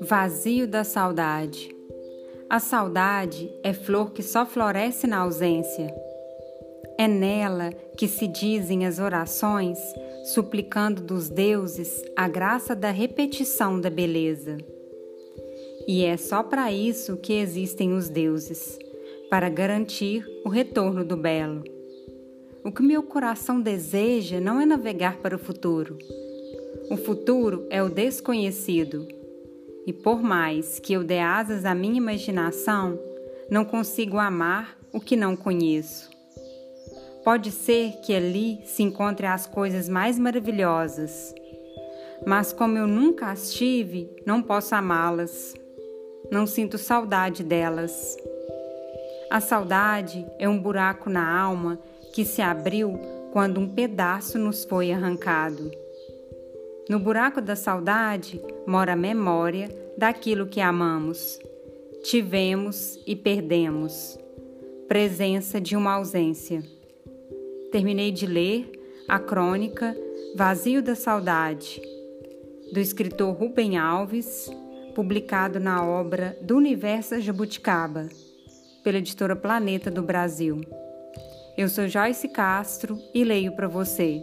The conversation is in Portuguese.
Vazio da saudade. A saudade é flor que só floresce na ausência. É nela que se dizem as orações, suplicando dos deuses a graça da repetição da beleza. E é só para isso que existem os deuses para garantir o retorno do belo. O que meu coração deseja não é navegar para o futuro. O futuro é o desconhecido. E por mais que eu dê asas à minha imaginação, não consigo amar o que não conheço. Pode ser que ali se encontrem as coisas mais maravilhosas, mas como eu nunca as tive, não posso amá-las. Não sinto saudade delas. A saudade é um buraco na alma que se abriu quando um pedaço nos foi arrancado. No buraco da saudade mora a memória daquilo que amamos, tivemos e perdemos, presença de uma ausência. Terminei de ler a crônica Vazio da Saudade, do escritor Rubem Alves, publicado na obra Do Universo Jabuticaba pela editora Planeta do Brasil. Eu sou Joyce Castro e leio para você.